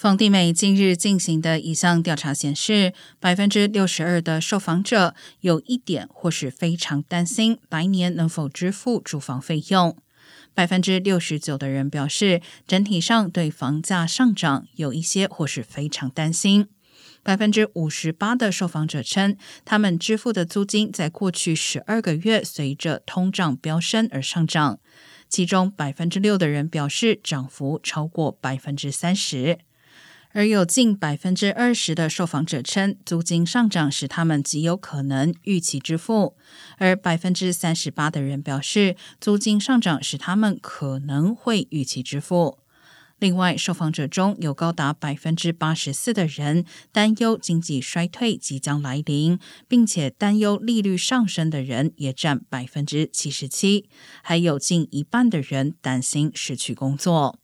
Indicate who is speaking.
Speaker 1: 房地美近日进行的一项调查显示，百分之六十二的受访者有一点或是非常担心来年能否支付住房费用。百分之六十九的人表示，整体上对房价上涨有一些或是非常担心。百分之五十八的受访者称，他们支付的租金在过去十二个月随着通胀飙升而上涨，其中百分之六的人表示涨幅超过百分之三十。而有近百分之二十的受访者称，租金上涨使他们极有可能预期支付；而百分之三十八的人表示，租金上涨使他们可能会预期支付。另外，受访者中有高达百分之八十四的人担忧经济衰退即将来临，并且担忧利率上升的人也占百分之七十七，还有近一半的人担心失去工作。